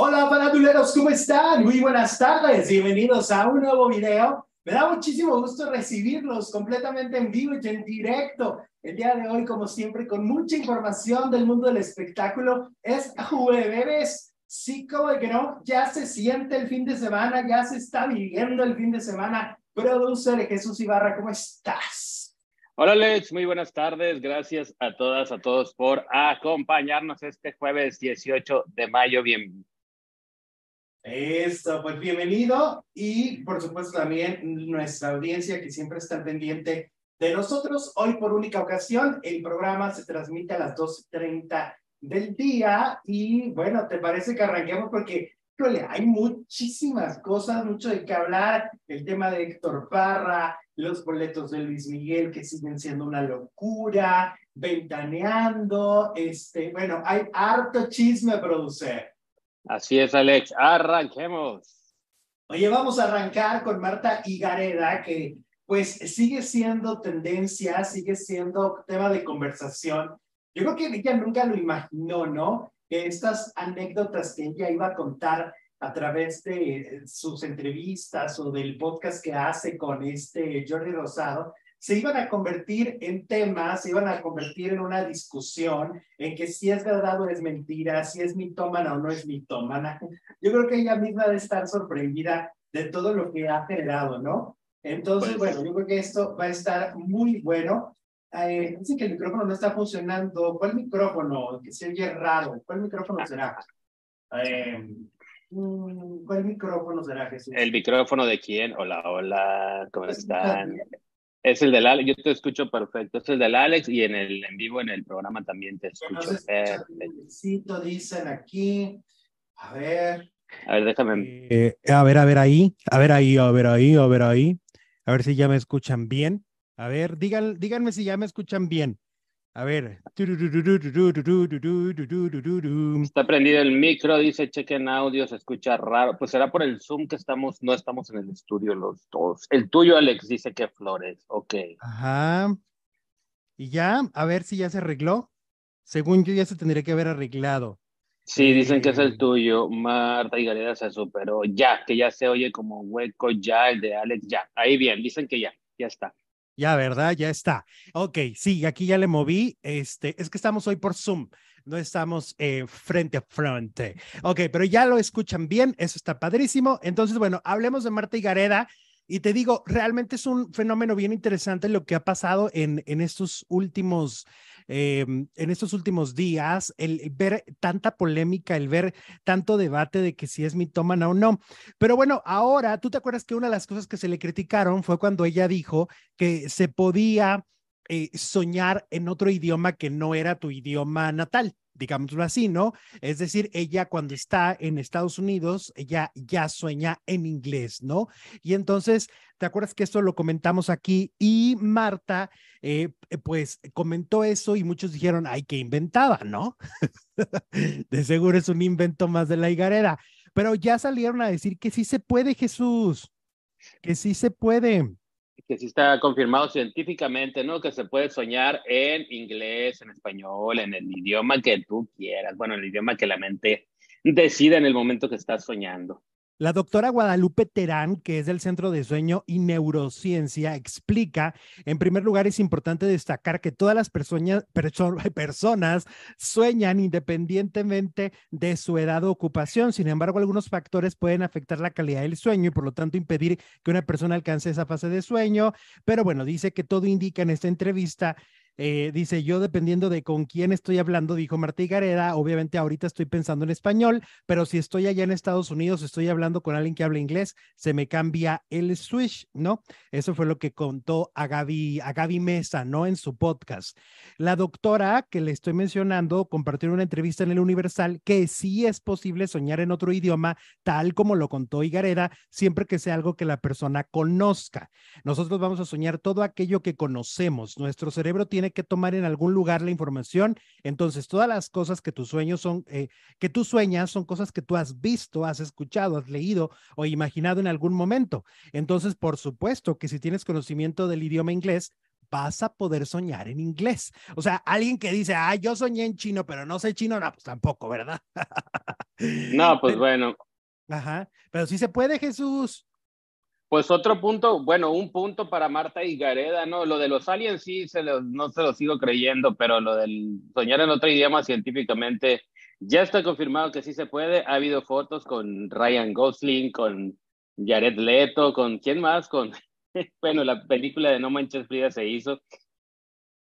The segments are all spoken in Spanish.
Hola paraduleros, ¿cómo están? Muy buenas tardes, bienvenidos a un nuevo video. Me da muchísimo gusto recibirlos completamente en vivo y en directo. El día de hoy, como siempre, con mucha información del mundo del espectáculo. Es jueves, sí, como que no, ya se siente el fin de semana, ya se está viviendo el fin de semana. Producer Jesús Ibarra, ¿cómo estás? Hola Alex, muy buenas tardes. Gracias a todas, a todos por acompañarnos este jueves 18 de mayo. Bien, esto, pues bienvenido y por supuesto también nuestra audiencia que siempre está pendiente de nosotros. Hoy por única ocasión el programa se transmite a las 12.30 del día y bueno, ¿te parece que arranquemos? Porque hay muchísimas cosas, mucho de qué hablar. El tema de Héctor Parra, los boletos de Luis Miguel que siguen siendo una locura, ventaneando, este, bueno, hay harto chisme a producir. Así es, Alex. Arranquemos. Oye, vamos a arrancar con Marta Higareda, que pues sigue siendo tendencia, sigue siendo tema de conversación. Yo creo que ella nunca lo imaginó, ¿no? Que estas anécdotas que ella iba a contar a través de sus entrevistas o del podcast que hace con este Jordi Rosado, se iban a convertir en temas, se iban a convertir en una discusión en que si es verdad o es mentira, si es mitómana o no es mitómana. Yo creo que ella misma debe estar sorprendida de todo lo que ha generado, ¿no? Entonces, pues bueno, yo creo que esto va a estar muy bueno. Eh, dice que el micrófono no está funcionando. ¿Cuál micrófono? Que se oye raro. ¿Cuál micrófono será? Eh, mm, ¿Cuál micrófono será, Jesús? ¿El micrófono de quién? Hola, hola, ¿cómo pues, están? Es el del Alex, yo te escucho perfecto. Es el del Alex y en el en vivo en el programa también te escucho perfecto. Dicen aquí. A ver. A ver, déjame. Eh, a ver, a ver ahí. A ver ahí, a ver ahí, a ver ahí. A ver si ya me escuchan bien. A ver, digan, díganme si ya me escuchan bien. A ver. Está prendido el micro, dice chequen audio, se escucha raro. Pues será por el Zoom que estamos, no estamos en el estudio los dos. El tuyo, Alex, dice que flores. Ok. Ajá. Y ya, a ver si ya se arregló. Según yo, ya se tendría que haber arreglado. Sí, dicen que es el tuyo. Marta y Galera se superó. Ya, que ya se oye como hueco, ya, el de Alex, ya. Ahí bien, dicen que ya, ya está. Ya, ¿verdad? Ya está. Ok, sí, aquí ya le moví. Este, es que estamos hoy por Zoom, no estamos eh, frente a frente. Ok, pero ya lo escuchan bien, eso está padrísimo. Entonces, bueno, hablemos de Marta y Gareda. Y te digo, realmente es un fenómeno bien interesante lo que ha pasado en, en estos últimos Em, en estos últimos días, el ver tanta polémica, el ver tanto debate de que si es mitómana o no. Pero bueno, ahora, ¿tú te acuerdas que una de las cosas que se le criticaron fue cuando ella dijo que se podía eh, soñar en otro idioma que no era tu idioma natal? Digámoslo así, ¿no? Es decir, ella cuando está en Estados Unidos, ella ya sueña en inglés, ¿no? Y entonces, ¿te acuerdas que esto lo comentamos aquí? Y Marta, eh, eh, pues comentó eso y muchos dijeron, ay, que inventaba, ¿no? de seguro es un invento más de la higarera, pero ya salieron a decir que sí se puede, Jesús, que sí se puede que sí está confirmado científicamente, ¿no? Que se puede soñar en inglés, en español, en el idioma que tú quieras, bueno, el idioma que la mente decida en el momento que estás soñando. La doctora Guadalupe Terán, que es del Centro de Sueño y Neurociencia, explica, en primer lugar, es importante destacar que todas las personas, personas sueñan independientemente de su edad o ocupación. Sin embargo, algunos factores pueden afectar la calidad del sueño y por lo tanto impedir que una persona alcance esa fase de sueño. Pero bueno, dice que todo indica en esta entrevista eh, dice, yo dependiendo de con quién estoy hablando, dijo Marta Gareda, obviamente ahorita estoy pensando en español, pero si estoy allá en Estados Unidos, estoy hablando con alguien que habla inglés, se me cambia el switch, ¿no? Eso fue lo que contó a Gaby, a Gaby Mesa, ¿no? En su podcast. La doctora que le estoy mencionando compartió una entrevista en el Universal que sí es posible soñar en otro idioma, tal como lo contó Igareda, siempre que sea algo que la persona conozca. Nosotros vamos a soñar todo aquello que conocemos. Nuestro cerebro tiene que tomar en algún lugar la información. Entonces, todas las cosas que tus sueños son, eh, que tú sueñas, son cosas que tú has visto, has escuchado, has leído o imaginado en algún momento. Entonces, por supuesto que si tienes conocimiento del idioma inglés, vas a poder soñar en inglés. O sea, alguien que dice, ah, yo soñé en chino, pero no sé chino, no, pues tampoco, ¿verdad? no, pues bueno. Ajá, pero sí se puede, Jesús. Pues otro punto, bueno, un punto para Marta y Gareda, ¿no? Lo de los aliens sí se no se lo sigo creyendo, pero lo del soñar en otro idioma científicamente ya está confirmado que sí se puede. Ha habido fotos con Ryan Gosling, con Jared Leto, con quién más, con bueno, la película de No Manches Frida se hizo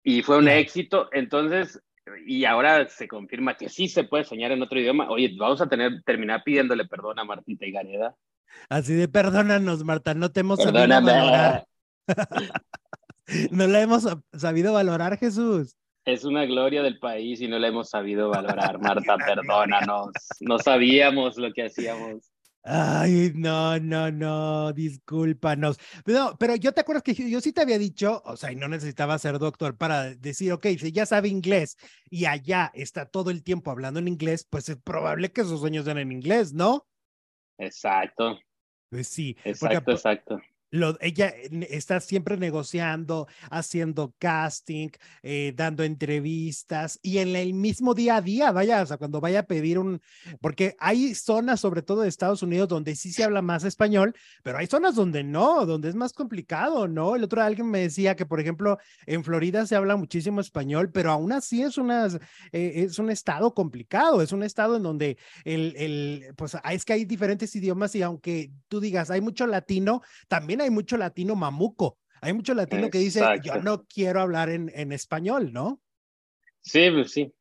y fue un éxito. Entonces, y ahora se confirma que sí se puede soñar en otro idioma. Oye, vamos a tener, terminar pidiéndole perdón a Martita y Gareda. Así de perdónanos, Marta, no te hemos sabido valorar. no la hemos sabido valorar, Jesús. Es una gloria del país y no la hemos sabido valorar, Marta, perdónanos. No sabíamos lo que hacíamos. Ay, no, no, no, discúlpanos. No, pero yo te acuerdas que yo, sí te había dicho, o sea, y no necesitaba ser doctor para decir, ok, si ya sabe inglés y allá está todo el tiempo hablando en inglés, pues es probable que sus sueños sean en inglés, ¿no? Exacto. Pues sí. Exacto, exacto ella está siempre negociando, haciendo casting, eh, dando entrevistas y en el mismo día a día, vaya, o sea, cuando vaya a pedir un, porque hay zonas, sobre todo de Estados Unidos, donde sí se habla más español, pero hay zonas donde no, donde es más complicado, ¿no? El otro alguien me decía que, por ejemplo, en Florida se habla muchísimo español, pero aún así es, una, eh, es un estado complicado, es un estado en donde el, el, pues es que hay diferentes idiomas y aunque tú digas, hay mucho latino, también hay mucho latino mamuco. Hay mucho latino que dice, yo no quiero hablar en, en español, ¿no? Sí, pues sí,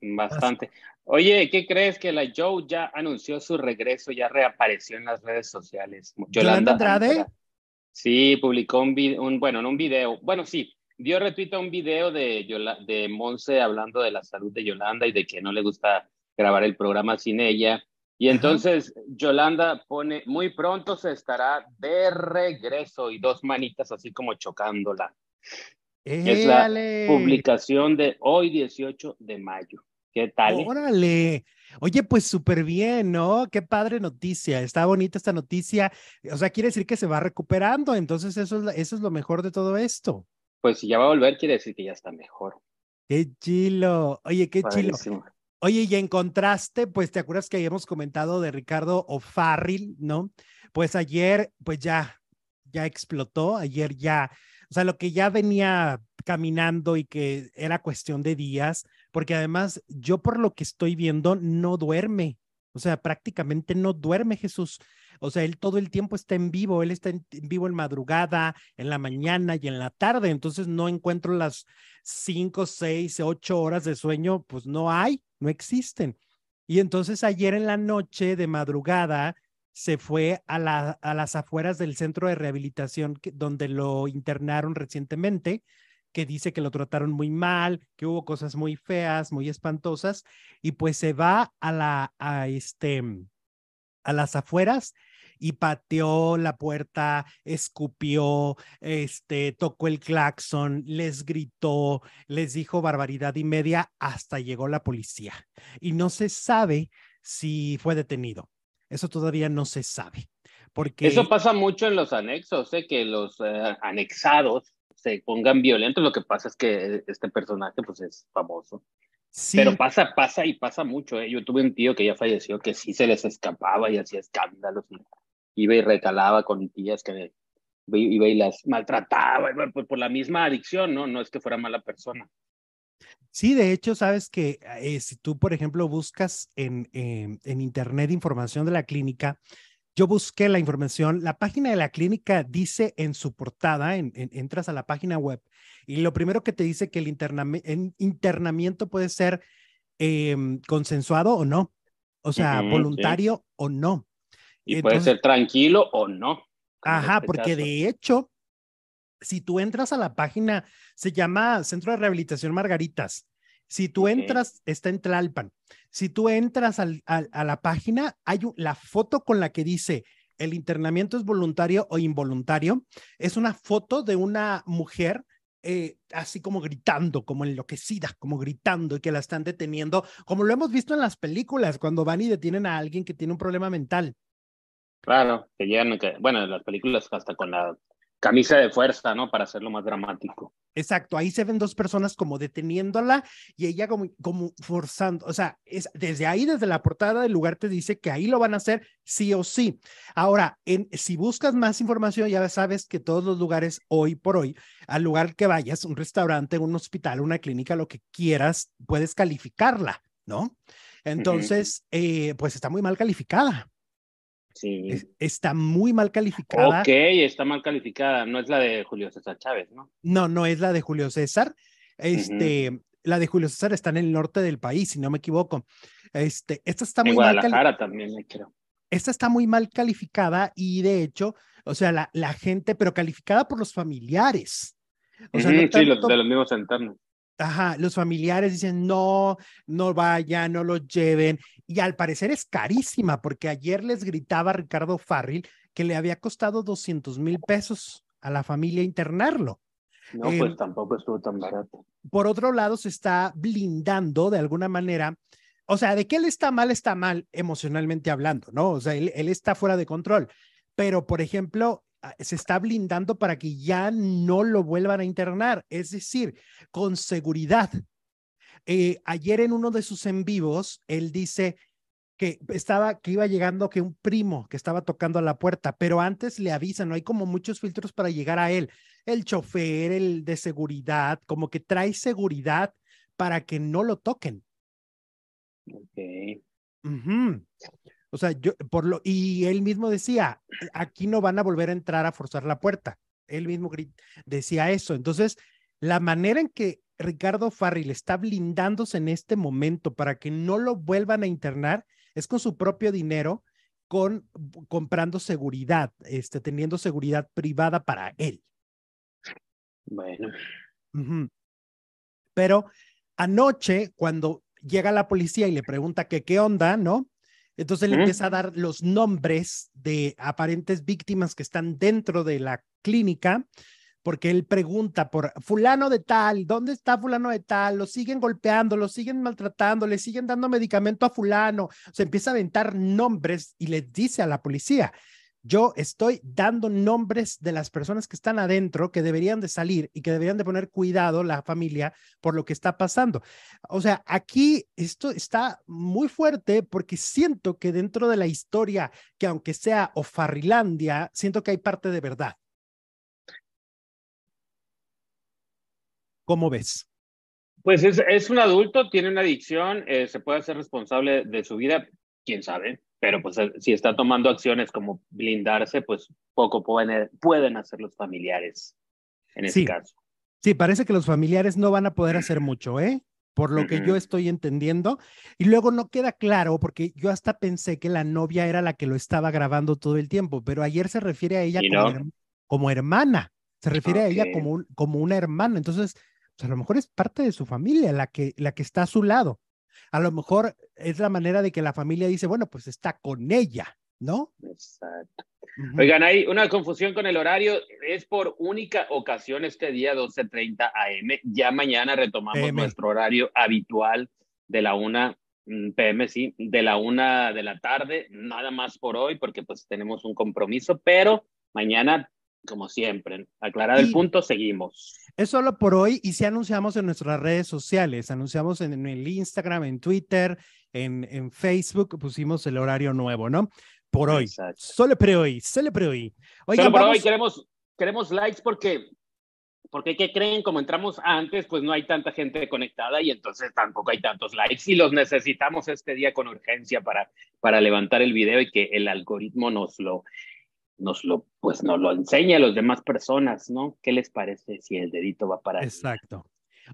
bastante. Oye, ¿qué crees que la Joe ya anunció su regreso, ya reapareció en las redes sociales? Yolanda, Andrade. Sí, publicó un, un, bueno, en un video, bueno, sí, dio retweet a un video de, de Monse hablando de la salud de Yolanda y de que no le gusta grabar el programa sin ella. Y entonces Yolanda pone, muy pronto se estará de regreso y dos manitas así como chocándola. Es la publicación de hoy 18 de mayo. ¿Qué tal? Órale. Oye, pues súper bien, ¿no? Qué padre noticia. Está bonita esta noticia. O sea, quiere decir que se va recuperando. Entonces, eso es, eso es lo mejor de todo esto. Pues si ya va a volver, quiere decir que ya está mejor. Qué chilo. Oye, qué chilo. Oye, y en contraste, pues te acuerdas que habíamos comentado de Ricardo O'Farrill, ¿no? Pues ayer, pues ya, ya explotó, ayer ya, o sea, lo que ya venía caminando y que era cuestión de días, porque además yo por lo que estoy viendo no duerme, o sea, prácticamente no duerme Jesús. O sea, él todo el tiempo está en vivo, él está en, vivo en madrugada, en la mañana y en la tarde, entonces no encuentro las cinco, seis, ocho horas de sueño, pues no hay, no existen. Y entonces ayer en la noche de madrugada se fue a, la, a las afueras del centro de rehabilitación donde lo internaron recientemente, que dice que lo trataron muy mal, que hubo cosas muy feas, muy espantosas, y pues se va a la, a este, a las afueras y pateó la puerta, escupió, este, tocó el claxon, les gritó, les dijo barbaridad y media, hasta llegó la policía. Y no se sabe si fue detenido. Eso todavía no se sabe. Porque... Eso pasa mucho en los anexos, ¿eh? que los eh, anexados se pongan violentos. Lo que pasa es que este personaje pues es famoso. Sí. Pero pasa, pasa y pasa mucho. ¿eh? Yo tuve un tío que ya falleció que sí se les escapaba y hacía escándalos iba y recalaba con tías que iba y las maltrataba por, por la misma adicción, ¿no? No es que fuera mala persona. Sí, de hecho, sabes que eh, si tú, por ejemplo, buscas en, en internet información de la clínica, yo busqué la información, la página de la clínica dice en su portada, en, entras a la página web y lo primero que te dice que el internamiento puede ser em, consensuado o no, o sea, voluntario o no. Y puede ser tranquilo o no. Ajá, este porque de hecho, si tú entras a la página, se llama Centro de Rehabilitación Margaritas. Si tú entras, está en Tlalpan. Si tú entras al, a la página, hay la foto con la que dice el internamiento es voluntario o involuntario. Es una foto de una mujer eh, así como gritando, como enloquecida, como gritando y que la están deteniendo, como lo hemos visto en las películas, cuando van y detienen a alguien que tiene un problema mental. Claro, que llegan, que, bueno, las películas hasta con la camisa de fuerza, ¿no? Para hacerlo más dramático. Exacto, ahí se ven dos personas como deteniéndola y ella como, como forzando, o sea, es, desde ahí, desde la portada del lugar te dice que ahí lo van a hacer sí o sí. Ahora, en, si buscas más información, ya sabes que todos los lugares hoy por hoy, al lugar que vayas, un restaurante, un hospital, una clínica, lo que quieras, puedes calificarla, ¿no? Entonces, eh, pues está muy mal calificada. Sí. está muy mal calificada. Ok, está mal calificada. No es la de Julio César Chávez, ¿no? No, no es la de Julio César. Este, la de Julio César está en el norte del país, si no me equivoco. Este, esta está muy en Guadalajara también, creo. Esta está muy mal calificada y de hecho, o sea, la, la gente, pero calificada por los familiares. O sea, sí, los, de los mismos internos. Ajá, los familiares dicen, no, no vaya, no lo lleven. Y al parecer es carísima, porque ayer les gritaba Ricardo Farril que le había costado 200 mil pesos a la familia internarlo. No, pues em, tampoco estuvo tan barato. Por otro lado, se está blindando de alguna manera. O sea, de que él está mal, está mal emocionalmente hablando, ¿no? O sea, él, él está fuera de control. Pero, por ejemplo, Ah, se está blindando para que ya no lo vuelvan a internar, es decir, con seguridad. Eh, ayer en uno de sus en vivos, él dice que estaba, que iba llegando, que un primo que estaba tocando a la puerta, pero antes le avisan, no hay como muchos filtros para llegar a él. El chofer, el de seguridad, como que trae seguridad para que no lo toquen. Ok. O sea, yo, por lo, y él mismo decía, aquí no van a volver a entrar a forzar la puerta. Él mismo decía eso. Entonces, la manera en que Ricardo Farril está blindándose en este momento para que no lo vuelvan a internar es con su propio dinero, con comprando seguridad, este, teniendo seguridad privada para él. Bueno. Pero anoche, cuando llega la policía y le pregunta que qué onda, ¿no? Entonces él empieza a dar los nombres de aparentes víctimas que están dentro de la clínica, porque él pregunta por fulano de tal, ¿dónde está fulano de tal? Lo siguen golpeando, lo siguen maltratando, le siguen dando medicamento a fulano. Se empieza a aventar nombres y le dice a la policía, yo estoy dando nombres de las personas que están adentro, que deberían de salir y que deberían de poner cuidado la familia por lo que está pasando. O sea, aquí esto está muy fuerte porque siento que dentro de la historia, que aunque sea Ofarrilandia, siento que hay parte de verdad. ¿Cómo ves? Pues es, un adulto, tiene una adicción, eh, se puede hacer responsable de su vida, quién sabe, pero pues eh, si está tomando acciones como blindarse, pues poco pueden, pueden hacer los familiares en ese caso. Sí, parece que los familiares no van a poder hacer mucho, ¿eh? Por lo que yo estoy entendiendo. Y luego no queda claro, porque yo hasta pensé que la novia era la que lo estaba grabando todo el tiempo, pero ayer se refiere a ella como, hermana, se refiere a ella como, como una hermana. Entonces, a lo mejor es parte de su familia la que, la que está a su lado. A lo mejor es la manera de que la familia dice, bueno, pues está con ella, ¿no? Exacto. Oigan, hay una confusión con el horario. Es por única ocasión este día 12.30 AM. Ya mañana retomamos nuestro horario habitual de la una mm, PM, sí, de la una de la tarde. Nada más por hoy porque pues tenemos un compromiso, pero mañana como siempre. Aclarar el punto, seguimos. Es solo por hoy y si anunciamos en nuestras redes sociales, anunciamos en, el Instagram, en Twitter, en, en, Facebook, pusimos el horario nuevo, ¿no? Por hoy. Solo por hoy, solo por hoy. solo por hoy queremos, queremos likes porque, porque ¿qué creen? Como entramos antes, pues no hay tanta gente conectada y entonces tampoco hay tantos likes y los necesitamos este día con urgencia para, para levantar el video y que el algoritmo nos lo nos lo, pues nos lo enseña a las demás personas, ¿no? ¿Qué les parece si el dedito va para Exacto.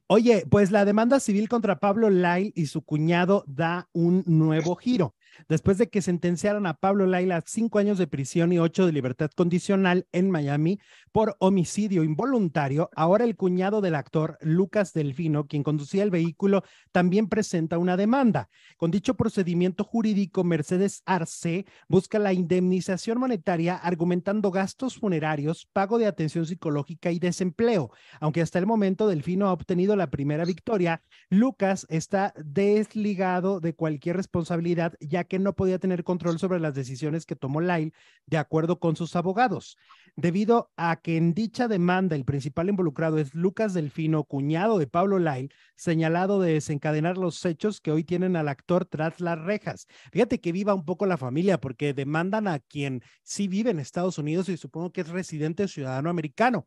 Oye, pues la demanda civil contra Pablo Lyle y su cuñado da un nuevo giro. Después de que sentenciaron a Pablo Lyle a cinco años de prisión y ocho de libertad condicional en Miami por homicidio involuntario, ahora el cuñado del actor, Lucas Delfino, quien conducía el vehículo, también presenta una demanda. Con dicho procedimiento jurídico, Mercedes Arce busca la indemnización monetaria argumentando gastos funerarios, pago de atención psicológica y desempleo. Aunque hasta el momento Delfino ha obtenido la primera victoria, Lucas está desligado de cualquier responsabilidad ya que no podía tener control sobre las decisiones que tomó Lyle de acuerdo con sus abogados. Debido a que en dicha demanda el principal involucrado es Lucas Delfino, cuñado de Pablo Lyle, señalado de desencadenar los hechos que hoy tienen al actor tras las rejas. Fíjate que viva un poco la familia porque demandan a quien sí vive en Estados Unidos y supongo que es residente ciudadano americano.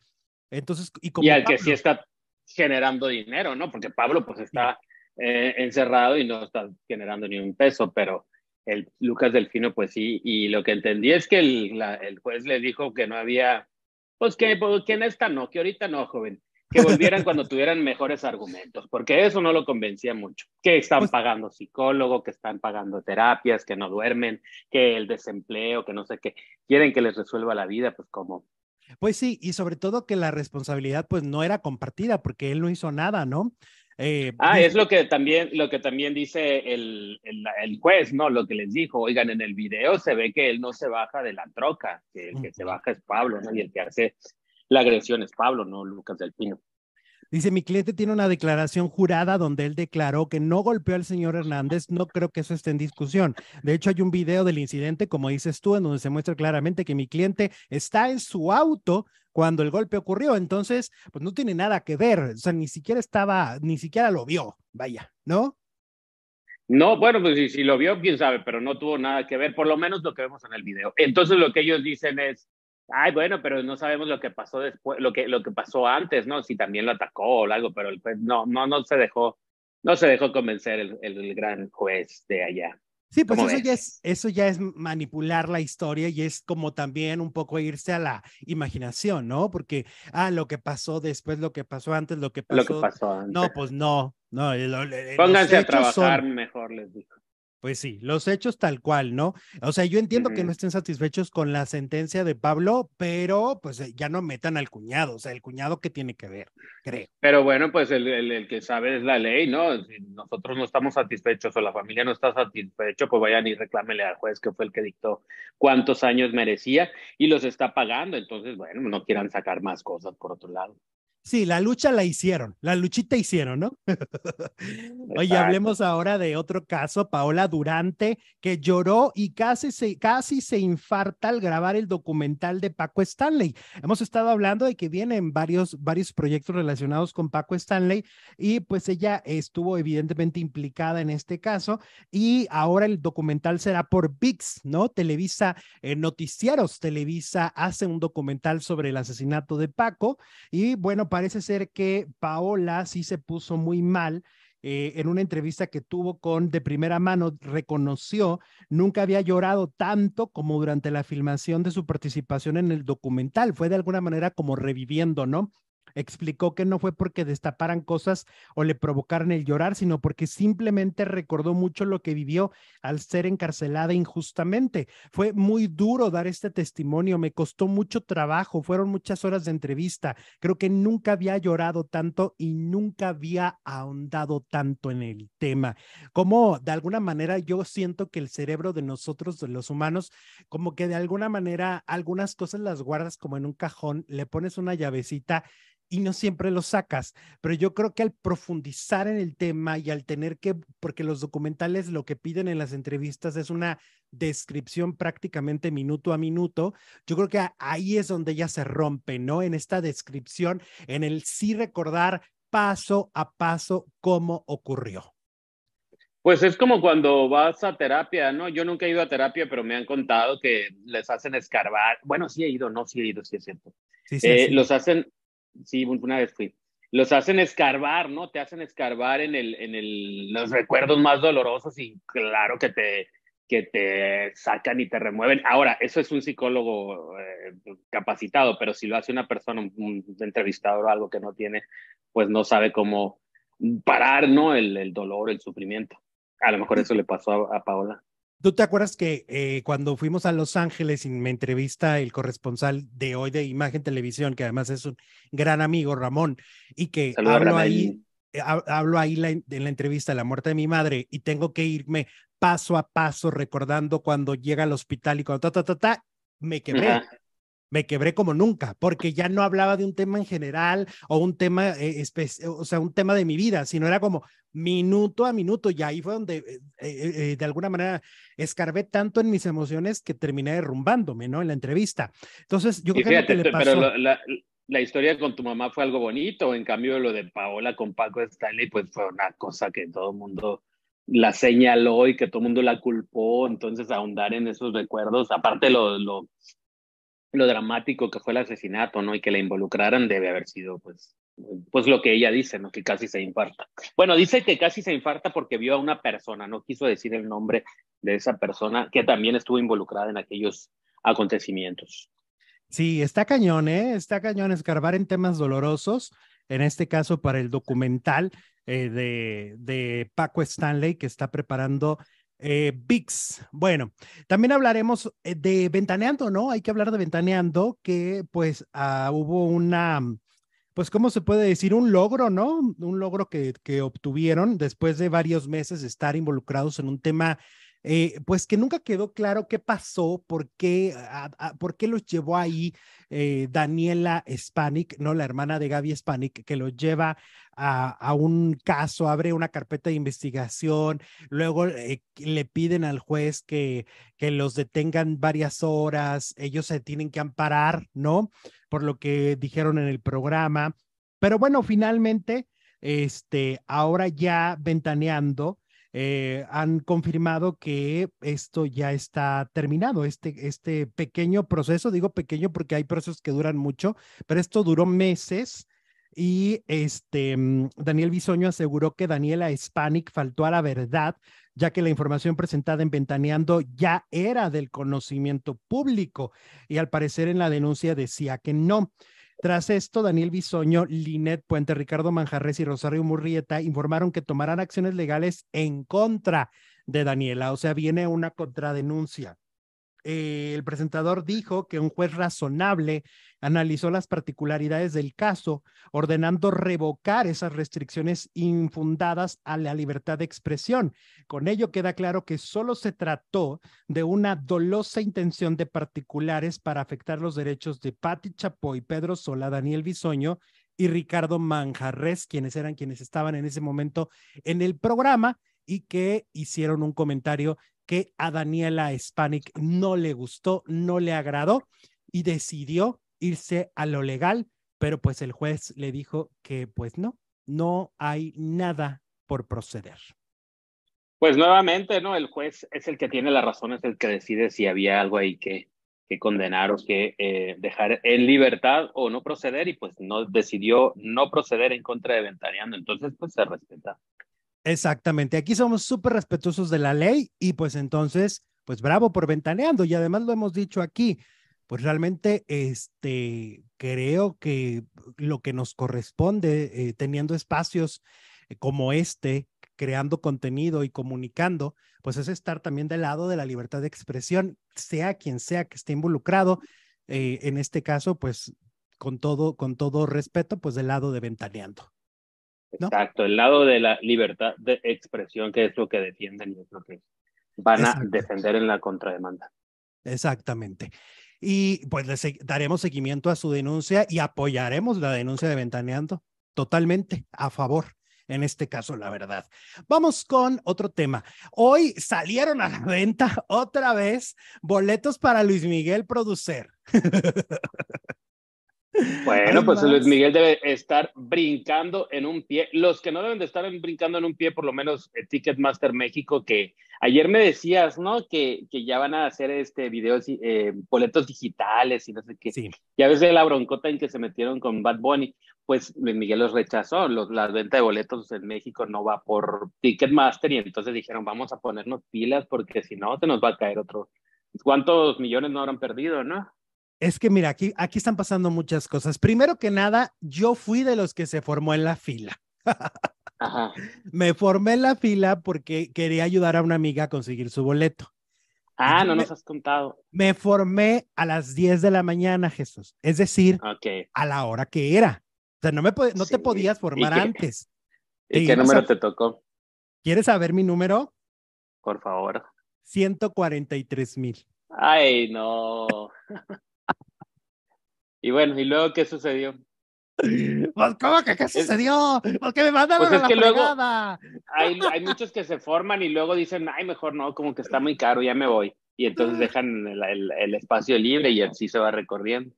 Entonces, y, como y al que sí está generando dinero, ¿no? Porque Pablo pues está eh, encerrado y no está generando ni un peso, pero el Lucas Delfino pues sí, y lo que entendí es que el, el juez le dijo que no había, pues que, pues, que en esta no, que ahorita no, joven, que volvieran cuando tuvieran mejores argumentos, porque eso no lo convencía mucho, que están pues pagando psicólogo, que están pagando terapias, que no duermen, que el desempleo, que no sé qué, quieren que les resuelva la vida, pues como pues sí, y sobre todo que la responsabilidad pues no era compartida porque él no hizo nada, ¿no? Eh, ah, es lo que también, lo que también dice el, el, juez, ¿no? Lo que les dijo, oigan, en el video se ve que él no se baja de la troca, que el que se baja es Pablo, ¿no? Y el que hace la agresión es Pablo, no Lucas del Pino. Dice, mi cliente tiene una declaración jurada donde él declaró que no golpeó al señor Hernández. No creo que eso esté en discusión. De hecho, hay un video del incidente, como dices tú, en donde se muestra claramente que mi cliente está en su auto cuando el golpe ocurrió. Entonces, pues no tiene nada que ver. O sea, ni siquiera estaba, ni siquiera lo vio. Vaya, ¿no? No, bueno, pues si, lo vio, quién sabe, pero no tuvo nada que ver, por lo menos lo que vemos en el video. Entonces, lo que ellos dicen es, Ay, bueno, pero no sabemos lo que pasó después, lo que, lo que pasó antes, ¿no? Si también lo atacó o algo, pero pues, no, no, no se dejó, no se dejó convencer el, el, gran juez de allá. Sí, pues eso ya, es, eso ya es manipular la historia y es como también un poco irse a la imaginación, ¿no? Porque, ah, lo que pasó después, lo que pasó antes, lo que pasó. Lo que pasó antes. No, pues no, no. Pónganse a trabajar mejor, les digo. Pues sí, los hechos tal cual, ¿no? O sea, yo entiendo que no estén satisfechos con la sentencia de Pablo, pero pues eh, ya no metan al cuñado, o sea, el cuñado que tiene que ver, creo. Pero bueno, pues el, el, que sabe es la ley, ¿no? Si nosotros no estamos satisfechos o la familia no está satisfecho, pues vayan y reclámele al juez que fue el que dictó cuántos años merecía y los está pagando, entonces, bueno, no quieran sacar más cosas por otro lado. Sí, la lucha la hicieron, la luchita hicieron, ¿no? Oye, hablemos ahora de otro caso, Paola Durante, que lloró y casi se, casi se infarta al grabar el documental de Paco Stanley. Hemos estado hablando de que vienen varios, varios proyectos relacionados con Paco Stanley y pues ella estuvo evidentemente implicada en este caso y ahora el documental será por VIX, ¿no? Televisa, eh, Noticieros Televisa hace un documental sobre el asesinato de Paco y bueno, parece ser que Paola sí se puso muy mal. Eh, en una entrevista que tuvo con de primera mano, reconoció nunca había llorado tanto como durante la filmación de su participación en el documental. Fue de alguna manera como reviviendo, ¿no? Explicó que no fue porque destaparan cosas o le provocaran el llorar, sino porque simplemente recordó mucho lo que vivió al ser encarcelada injustamente. Fue muy duro dar este testimonio, me costó mucho trabajo, fueron muchas horas de entrevista. Creo que nunca había llorado tanto y nunca había ahondado tanto en el tema. Como de alguna manera yo siento que el cerebro de nosotros, de los humanos, como que de alguna manera algunas cosas las guardas como en un cajón, le pones una llavecita y no siempre lo sacas, pero yo creo que al profundizar en el tema y al tener que, porque los documentales lo que piden en las entrevistas es una descripción prácticamente minuto a minuto, yo creo que ahí es donde ya se rompe, ¿no? En esta descripción, en el sí recordar paso a paso cómo ocurrió. Pues es como cuando vas a terapia, ¿no? Yo nunca he ido a terapia, pero me han contado que les hacen escarbar. Bueno, sí he ido, no, sí he ido, sí es cierto. Sí, sí, eh, Los hacen, sí, una vez fui. Los hacen escarbar, ¿no? Te hacen escarbar en, el, en el, los recuerdos más dolorosos y claro que te, que te sacan y te remueven. Ahora, eso es un psicólogo eh, capacitado, pero si lo hace una persona, un, entrevistador o algo que no tiene, pues no sabe cómo parar, ¿no? El, el dolor, el sufrimiento. A lo mejor eso le pasó a Paola. ¿Tú te acuerdas que eh, cuando fuimos a Los Ángeles y me entrevista el corresponsal de hoy de Imagen Televisión, que además es un gran amigo, Ramón, y que hablo ahí, eh, hablo ahí en la entrevista de la muerte de mi madre y tengo que irme paso a paso recordando cuando llega al hospital y cuando ta, ta, ta, ta, me quemé. Me quebré como nunca, porque ya no hablaba de un tema en general o un tema, eh, o sea, un tema de mi vida, sino era como minuto a minuto y ahí fue donde eh, eh, de alguna manera escarbé tanto en mis emociones que terminé derrumbándome, ¿no? En la entrevista. Entonces, yo creo que, le pasó... Pero la, la, historia con tu mamá fue algo bonito, en cambio lo de Paola con Paco Stanley, pues fue una cosa que todo el mundo la señaló y que todo el mundo la culpó, entonces ahondar en esos recuerdos, aparte lo, lo lo dramático que fue el asesinato, ¿no? Y que la involucraran debe haber sido, pues, pues lo que ella dice, ¿no? Que casi se infarta. Bueno, dice que casi se infarta porque vio a una persona, no quiso decir el nombre de esa persona que también estuvo involucrada en aquellos acontecimientos. Sí, está cañón, ¿eh? Está cañón escarbar en temas dolorosos, en este caso para el documental eh, de, de Paco Stanley que está preparando eh, VIX. Bueno, también hablaremos eh, de Ventaneando, ¿no? Hay que hablar de Ventaneando, que pues ah, hubo una, pues, ¿cómo se puede decir? Un logro, ¿no? Un logro que, que obtuvieron después de varios meses de estar involucrados en un tema eh, pues que nunca quedó claro qué pasó, por qué, por qué los llevó ahí eh, Daniela Spanik, ¿no? La hermana de Gaby Spanik, que los lleva a, un caso, abre una carpeta de investigación, luego eh, le piden al juez que, que los detengan varias horas, ellos se tienen que amparar, ¿no? Por lo que dijeron en el programa. Pero bueno, finalmente, este, ahora ya ventaneando, eh, han confirmado que esto ya está terminado, este, este pequeño proceso, digo pequeño porque hay procesos que duran mucho, pero esto duró meses y este mm, Daniel Bisoño aseguró que Daniela Hispanic faltó a la verdad, ya que la información presentada en Ventaneando ya era del conocimiento público y al parecer en la denuncia decía que no. Tras esto, Daniel Bisoño, Linet Puente, Ricardo Manjarres y Rosario Murrieta informaron que tomarán acciones legales en contra de Daniela, o sea, viene una contradenuncia. Eh, el presentador dijo que un juez razonable analizó las particularidades del caso, ordenando revocar esas restricciones infundadas a la libertad de expresión. Con ello queda claro que solo se trató de una dolosa intención de particulares para afectar los derechos de Patti Chapoy, Pedro Sola, Daniel Bisoño y Ricardo Manjarres, quienes eran quienes estaban en ese momento en el programa y que hicieron un comentario que a Daniela Spanik no le gustó, no le agradó y decidió irse a lo legal, pero pues el juez le dijo que pues no, no hay nada por proceder. Pues nuevamente, ¿no? El juez es el que tiene la razón, es el que decide si había algo ahí que, que condenar o que eh, dejar en libertad o no proceder y pues no decidió no proceder en contra de Ventaneando, entonces pues se respeta. Exactamente, aquí somos súper respetuosos de la ley y pues entonces, pues bravo por ventaneando y además lo hemos dicho aquí, pues realmente este, creo que lo que nos corresponde eh, teniendo espacios eh, como este, creando contenido y comunicando, pues es estar también del lado de la libertad de expresión, sea quien sea que esté involucrado, eh, en este caso, pues con todo, con todo respeto, pues del lado de ventaneando. Exacto, el lado de la libertad de expresión, que es lo que defienden y es lo que van a defender en la contrademanda. Exactamente. Y pues le daremos seguimiento a su denuncia y apoyaremos la denuncia de Ventaneando totalmente a favor en este caso, la verdad. Vamos con otro tema. Hoy salieron a la venta otra vez boletos para Luis Miguel Producer. Bueno, pues Luis Miguel debe estar brincando en un pie. Los que no deben de estar brincando en un pie, por lo menos eh, Ticketmaster México, que ayer me decías, ¿no? Que, que ya van a hacer este videos, eh, boletos digitales y no sé qué. Sí. Ya ves de la broncota en que se metieron con Bad Bunny, pues Luis Miguel los rechazó. Los, la venta de boletos en México no va por Ticketmaster y entonces dijeron, vamos a ponernos pilas porque si no, se nos va a caer otro. ¿Cuántos millones no habrán perdido, no? Es que mira, aquí, aquí están pasando muchas cosas. Primero que nada, yo fui de los que se formó en la fila. Me formé en la fila porque quería ayudar a una amiga a conseguir su boleto. Ah, no nos has contado. Me formé a las 10 de la mañana, Jesús. Es decir, a la hora que era. O sea, no, me no te podías formar antes. ¿Y qué número te tocó? ¿Quieres saber mi número? Por favor. 143 mil. Ay, no. Y bueno, ¿y luego qué sucedió? Pues, ¿Cómo que qué sucedió? ¿Por qué me mandaron Pues es a la que luego-? Hay, hay muchos que se forman y luego dicen, ay, mejor no, como que está muy caro, ya me voy. Y entonces dejan el, el- el espacio libre y así se va recorriendo.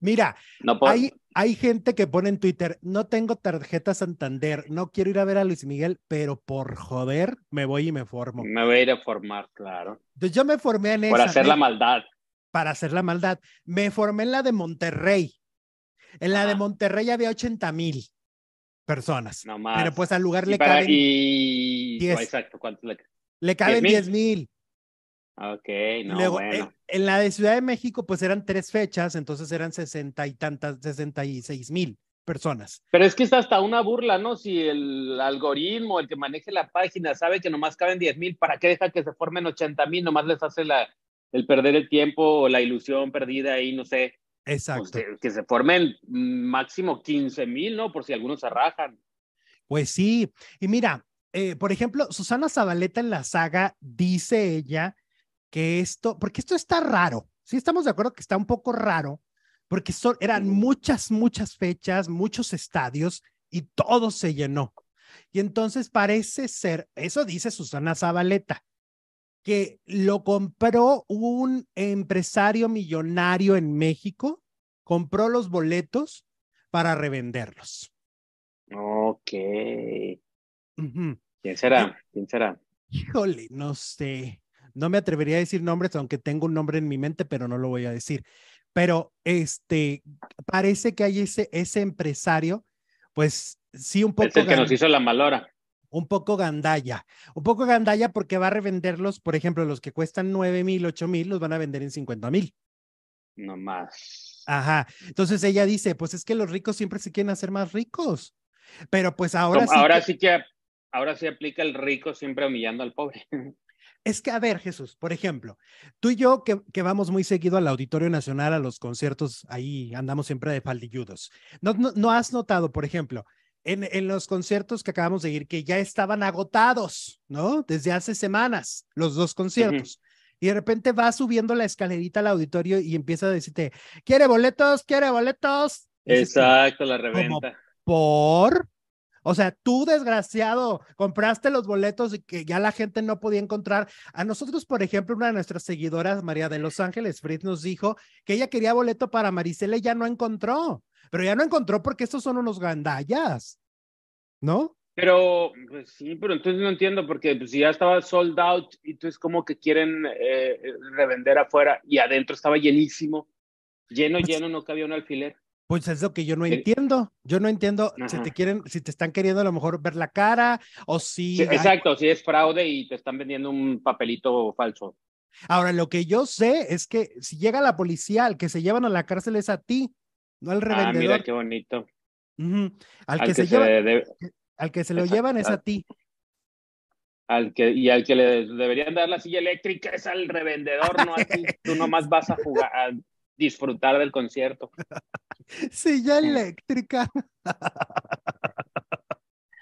Mira, No hay, hay gente que pone en Twitter, no tengo tarjeta Santander, no quiero ir a ver a Luis Miguel, pero por joder me voy y me formo. Me voy a ir a formar, claro. Entonces yo me formé en Por esa, hacer la maldad. Para hacer la maldad. Me formé en la de Monterrey. En la de. Monterrey había 80 mil personas. No más. Pero pues al lugar y le para- caben, y- diez. Exacto, ¿cuánto le le caben 10,000. 10 mil. Ok, no, Luego, bueno. en, en la de Ciudad de México, pues eran tres fechas, entonces eran 60 y tantas, 66 mil personas. Pero es que es hasta una burla, ¿no? Si el algoritmo, el que maneje la página, sabe que nomás caben 10 mil, ¿para qué deja que se formen 80 mil? Nomás les hace la, el perder el tiempo o la ilusión perdida ahí, no sé. Pues, Exacto. que, que se formen máximo 15 mil, ¿no? Por si algunos se rajan. Pues sí, y mira, eh, por ejemplo, Susana Zabaleta en la saga dice ella que esto, porque esto está raro, sí estamos de acuerdo que está un poco raro, porque son, eran muchas, muchas fechas, muchos estadios y todo se llenó. Y entonces parece ser, eso dice Susana Zabaleta, que lo compró un empresario millonario en México, compró los boletos para revenderlos. Ok. ¿Quién será? ¿Quién será? Híjole, no sé. No me atrevería a decir nombres, aunque tengo un nombre en mi mente, pero no lo voy a decir. Pero este, parece que hay ese, ese empresario, pues sí, un poco, Es el que nos hizo la malora. Un poco gandalla. Un poco gandalla porque va a revenderlos, por ejemplo, los que cuestan 9 mil, 8 mil, los van a vender en 50 mil. No más. Ajá. Entonces ella dice, pues es que los ricos siempre se quieren hacer más ricos. Pero pues ahora Como- sí. ahora que- sí que ahora sí aplica el rico siempre humillando al pobre. Es que, a ver, Jesús, por ejemplo, tú y yo que, que vamos muy seguido al Auditorio Nacional, a los conciertos, ahí andamos siempre de faldilludos. ¿No, no, no has notado, por ejemplo, en, en los conciertos que acabamos de ir, que ya estaban agotados, ¿no? Desde hace semanas, los dos conciertos. Y de repente va subiendo la escalerita al auditorio y empieza a decirte, ¿quiere boletos? ¿Quiere boletos? Exacto, la reventa. ¿Por? O sea, tú desgraciado, compraste los boletos y que ya la gente no podía encontrar. A nosotros, por ejemplo, una de nuestras seguidoras, María de Los Ángeles Fritz, nos dijo que ella quería boleto para Marisela y ya no encontró. Pero ya no encontró porque estos son unos gandallas, ¿no? Pero, pues sí, pero entonces no entiendo, porque pues, si ya estaba sold out, y entonces como que quieren eh, revender afuera y adentro estaba llenísimo, lleno, Pues- lleno, no cabía un alfiler. Pues es lo que yo no entiendo. Yo no entiendo si te quieren, si te están queriendo a lo mejor ver la cara o si. Sí, exacto, si es fraude y te están vendiendo un papelito falso. Ahora, lo que yo sé es que si llega la policía, al que se llevan a la cárcel es a ti, no al Ah, revendedor. mira qué bonito. Al, Al que, que se se lleva, debe- al que se lo Exacto, llevan es a ti. al que, y al que le deberían dar la silla eléctrica es al revendedor, no a ti. Tú nomás vas a jugar, a disfrutar del concierto. Silla eléctrica.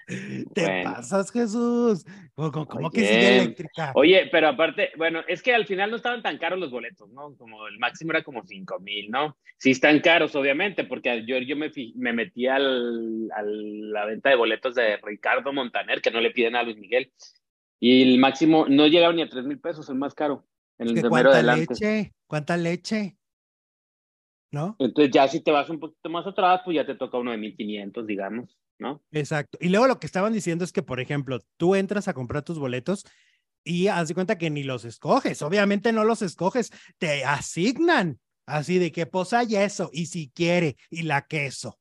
Te Bueno. pasas, Jesús. ¿Cómo, que Oye, eléctrica? Oye, pero aparte, bueno, es que al final no estaban tan caros los boletos, ¿no? Como el máximo era como cinco mil, ¿no? Sí están caros, obviamente, porque yo, yo me, me metí al, a la venta de boletos de Ricardo Montaner, que no le piden a Luis Miguel, y el máximo no llegaba ni a tres mil pesos, el más caro, en el ¿Que de mero ¿Cuánta adelante. leche? ¿Cuánta leche? ¿No? Entonces ya si te vas un poquito más atrás, pues ya te toca uno de 1500, digamos, ¿no? Exacto. Y luego lo que estaban diciendo es que, por ejemplo, tú entras a comprar tus boletos y haz de cuenta que ni los escoges. Obviamente no los escoges, te asignan. Así de que posa y eso, y si quiere, y la queso.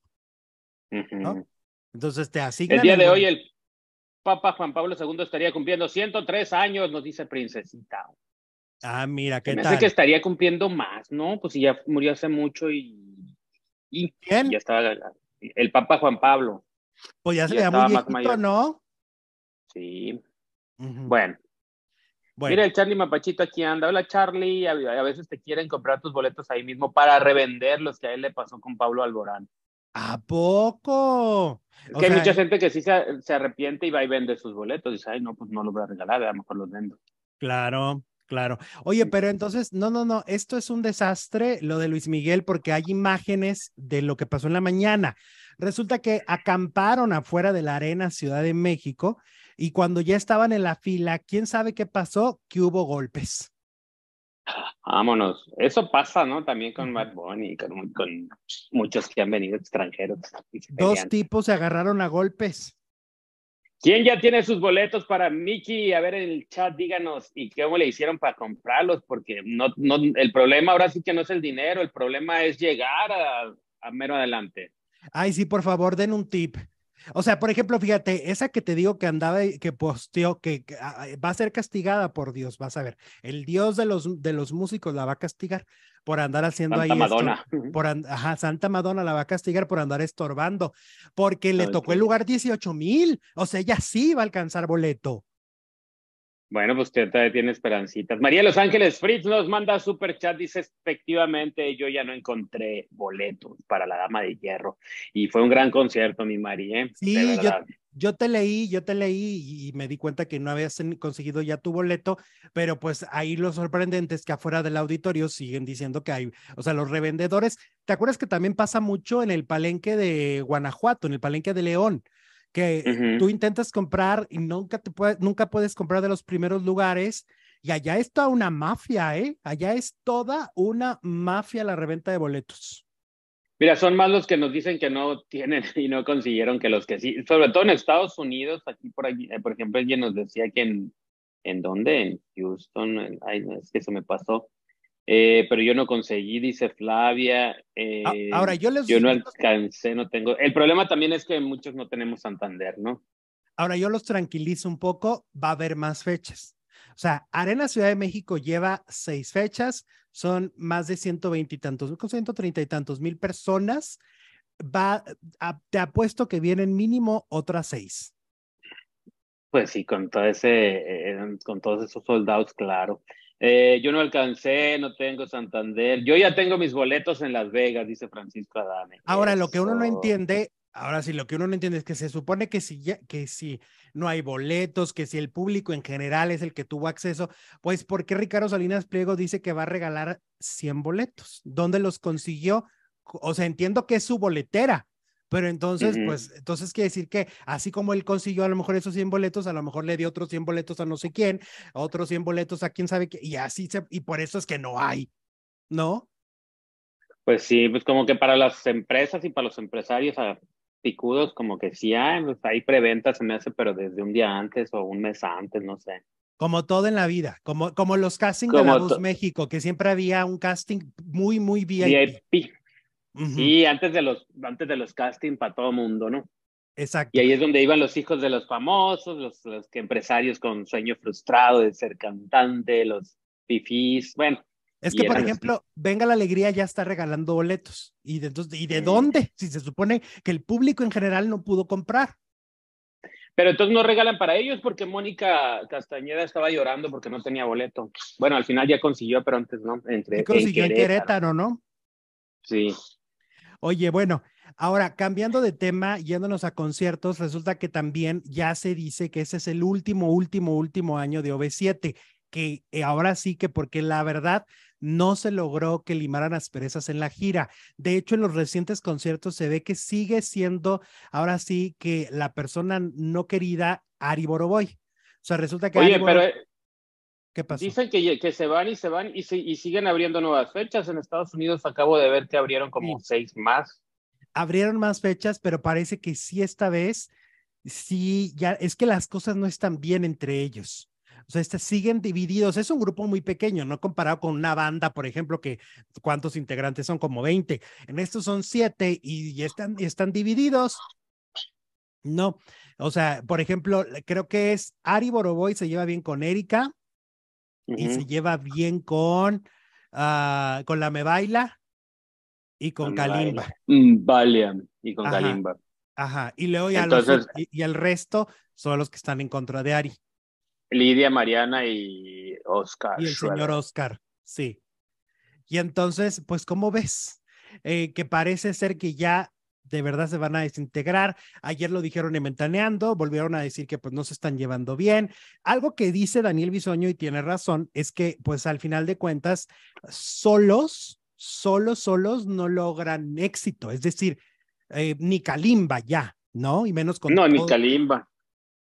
¿No? Entonces te asignan. El día de hoy el Papa Juan Pablo II estaría cumpliendo 103 años, nos dice Princesita. Ah, mira, ¿qué me tal? hace que estaría cumpliendo más, ¿no? Pues si ya murió hace mucho y, y ¿Quién? ya estaba el Papa Juan Pablo. Pues ya se le muy viejito, mayor. ¿no? Sí. Bueno, Bueno, mira el Charlie Mapachito aquí anda. Hola Charlie, a, a veces te quieren comprar tus boletos ahí mismo para revenderlos, que a él le pasó con Pablo Alborán. ¿a poco? Es O que hay mucha gente que sí se, se arrepiente y va y vende sus boletos. Dice, ay, no, pues no los voy a regalar, a lo mejor los vendo. Claro, Claro. Oye, pero entonces, no, no, no, esto es un desastre, lo de Luis Miguel, porque hay imágenes de lo que pasó en la mañana. Resulta que acamparon afuera de la arena Ciudad de México y cuando ya estaban en la fila, ¿quién sabe qué pasó? Que hubo golpes. Vámonos. Eso pasa, ¿no? También con Bad Bunny y con, con muchos que han venido extranjeros. Dos tipos se agarraron a golpes. ¿Quién ya tiene sus boletos para Mickey? A ver en el chat, díganos, ¿y cómo le hicieron para comprarlos? Porque no, no, el problema ahora sí que no es el dinero, el problema es llegar a, a mero adelante. Ay, sí, por favor, den un tip. O sea, por ejemplo, fíjate, esa que te digo que andaba, y que posteó, que, ah, va a ser castigada por Dios, vas a ver. El Dios de los, de los músicos la va a castigar por andar haciendo Santa ahí. Madonna. por ajá, Santa Madonna la va a castigar por andar estorbando, porque le tocó el lugar 18 mil. O sea, ella sí va a alcanzar boleto. Bueno, pues usted todavía tiene esperancitas. María Los Ángeles Fritz nos manda super chat, dice efectivamente, yo ya no encontré boletos para la Dama de Hierro. Y fue un gran concierto, mi María. ¿eh? Sí, yo, yo, te leí, yo te leí y me di cuenta que no habías conseguido ya tu boleto, pero pues ahí lo sorprendente es que afuera del auditorio siguen diciendo que hay, o sea, los revendedores, ¿te acuerdas que también pasa mucho en el palenque de Guanajuato, en el palenque de León? Que tú intentas comprar y nunca, te puedes, nunca puedes comprar de los primeros lugares. Y allá es toda una mafia, ¿eh? Allá es toda una mafia la reventa de boletos. Mira, son más los que nos dicen que no tienen y no consiguieron que los que sí, sobre todo en Estados Unidos, aquí por aquí, eh, por ejemplo, alguien nos decía que en, ¿en dónde? En Houston, ay, es que se me pasó, eh, pero yo no conseguí, dice Flavia. Ah, eh, Ahora, yo les Yo no alcancé, no tengo. El problema también es que muchos no tenemos Santander, ¿no? Ahora, yo los tranquilizo un poco, va a haber más fechas. O sea, Arena Ciudad de México lleva seis fechas, son más de 120 y tantos, con 130 y tantos mil personas. Va, te apuesto que vienen mínimo otras seis. Pues sí, con todo ese, eh, con todos esos soldados, claro. Eh, yo no alcancé, no tengo Santander. Yo ya tengo mis boletos en Las Vegas, dice Francisco Adame. Ahora, lo que uno no entiende, ahora sí, lo que uno no entiende es que se supone que si, que si no hay boletos, que si el público en general es el que tuvo acceso, pues ¿por qué Ricardo Salinas Pliego dice que va a regalar 100 boletos? ¿Dónde los consiguió? O sea, entiendo que es su boletera, pero entonces, pues, entonces quiere decir que así como él consiguió a lo mejor esos 100 boletos, a lo mejor le dio otros 100 boletos a no sé quién, otros 100 boletos a quién sabe qué, y así se, y por eso es que no hay, ¿no? Pues sí, pues como que para las empresas y para los empresarios a picudos, como que sí hay, pues hay preventa, se me hace, pero desde un día antes o un mes antes, no sé. Como todo en la vida, como, como los castings de la Voz México, que siempre había un casting muy, muy VIP. VIP. Sí, antes de los, antes de los casting para todo mundo, ¿no? Exacto. Y ahí es donde iban los hijos de los famosos, los, empresarios con sueño frustrado de ser cantante, los fifís, bueno. Es que, por ejemplo, Venga la Alegría ya está regalando boletos. ¿Y de, ¿y de dónde? Si se supone que el público en general no pudo comprar. Pero entonces no regalan para ellos porque Mónica Castañeda estaba llorando porque no tenía boleto. Bueno, al final ya consiguió, pero antes no. Entre, consiguió en Querétaro, ¿no? Sí. Oye, bueno, ahora cambiando de tema, yéndonos a conciertos, resulta que también ya se dice que ese es el último, último, último año de OV7, que eh, ahora sí que porque la verdad no se logró que limaran asperezas en la gira. De hecho, en los recientes conciertos se ve que sigue siendo ahora sí que la persona no querida Ari Boroboy. O sea, resulta que... Oye, pero ¿Qué pasó? Dicen que, que se van y se van y, y siguen abriendo nuevas fechas. En Estados Unidos acabo de ver que abrieron como seis más. Abrieron más fechas, pero parece que sí esta vez, sí, ya es que las cosas no están bien entre ellos. O sea, este, siguen divididos. Es un grupo muy pequeño, no comparado con una banda, por ejemplo, que cuántos integrantes son como 20. En estos son siete y, están, están divididos. No, o sea, por ejemplo, creo que es Ari Boroboy se lleva bien con Erika, y se lleva bien con, uh, con la Me Baila y con, Kalimba. Mm, Valiant y con Kalimba. Ajá, y luego ya los, y, el resto son los que están en contra de Ari. Lidia, Mariana y Oscar. Y el señor Oscar, sí. Y entonces, pues, ¿cómo ves? Eh, que parece ser que ya de verdad se van a desintegrar. Ayer lo dijeron en Ventaneando, volvieron a decir que pues no se están llevando bien. Algo que dice Daniel Bisoño y tiene razón es que pues al final de cuentas solos, solos, solos no logran éxito. Es decir, eh, ni Kalimba ya, ¿no? Y menos con... No, ni Kalimba.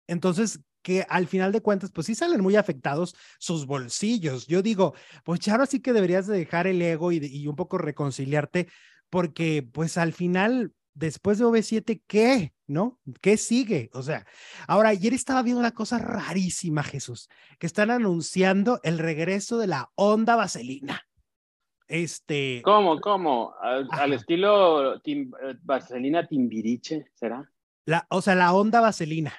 Entonces, que al final de cuentas, pues sí salen muy afectados sus bolsillos. Yo digo, pues ya ahora sí que deberías de dejar el ego y, y un poco reconciliarte, porque pues al final, después de OV7, ¿qué? ¿No? ¿Qué sigue? O sea, ahora ayer estaba viendo una cosa rarísima, Jesús, que están anunciando el regreso de la onda vaselina. Este. ¿Cómo, cómo? Al, estilo eh, vaselina timbiriche, ¿será? La, o sea, la onda vaselina.